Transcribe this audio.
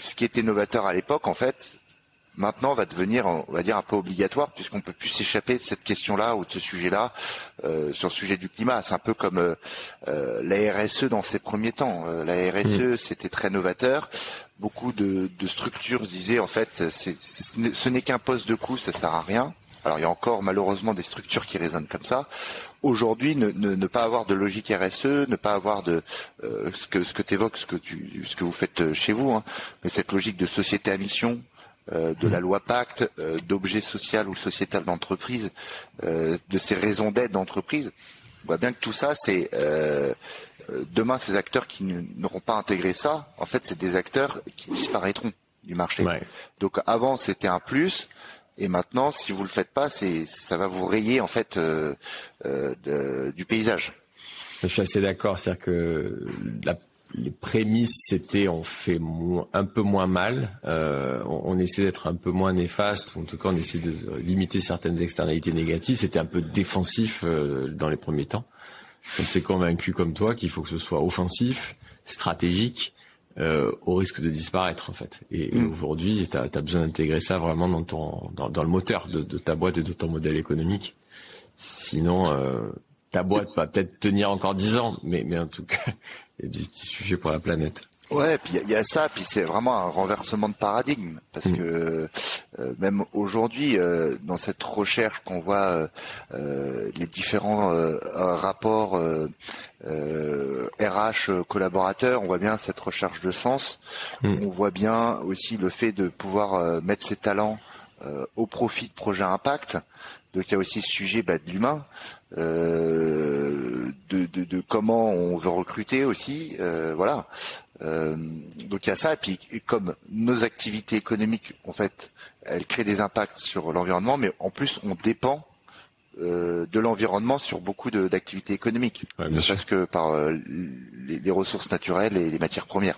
ce qui était novateur à l'époque, en fait, maintenant va devenir, on va dire, un peu obligatoire puisqu'on peut plus s'échapper de cette question-là ou de ce sujet-là euh, sur le sujet du climat. C'est un peu comme euh, euh la RSE dans ses premiers temps. Euh, la RSE, mmh. c'était très novateur. Beaucoup de, de, structures disaient en fait, ce n'est qu'un poste de coût, ça sert à rien. Alors il y a encore malheureusement des structures qui résonnent comme ça. Aujourd'hui, ne, ne, ne, pas avoir de logique RSE, ne pas avoir de euh, ce que ce que évoques, ce que tu ce que vous faites chez vous, hein, mais cette logique de société à mission, euh, de la loi Pacte, euh, d'objet social ou sociétal d'entreprise, euh, de ces raisons d'être d'entreprise. On voit bien que tout ça, c'est demain ces acteurs qui n'auront pas intégré ça, en fait, c'est des acteurs qui disparaîtront du marché. Donc avant, c'était un plus. Et maintenant, si vous le faites pas, ça va vous rayer en fait du paysage. Je suis assez d'accord, c'est-à-dire que les prémices, c'était on fait un peu moins mal, euh, on, essaie d'être un peu moins néfaste, en tout cas on essaie de limiter certaines externalités négatives. C'était un peu défensif euh, dans les premiers temps. On s'est convaincu comme toi qu'il faut que ce soit offensif, stratégique, euh, au risque de disparaître en fait. Et, mm. aujourd'hui, tu as, besoin d'intégrer ça vraiment dans ton dans, le moteur de, ta boîte et de ton modèle économique. Sinon, ta boîte va peut-être tenir encore dix ans, mais, mais en tout cas, il y a des petits sujets pour la planète. Ouais, puis il y, a ça, puis c'est vraiment un renversement de paradigme parce mm. que euh, même aujourd'hui, euh, dans cette recherche qu'on voit euh, les différents rapports RH collaborateurs, on voit bien cette recherche de sens. Mm. On voit bien aussi le fait de pouvoir mettre ses talents au profit de projets impact. Donc il y a aussi ce sujet bah, de l'humain. Euh, de, de, de, comment on veut recruter aussi, euh, voilà. Euh, donc il y a ça, et puis comme nos activités économiques, en fait, elles créent des impacts sur l'environnement, mais en plus on dépend de l'environnement sur beaucoup d'activités économiques, ouais, ne que par les, les, ressources naturelles et les matières premières.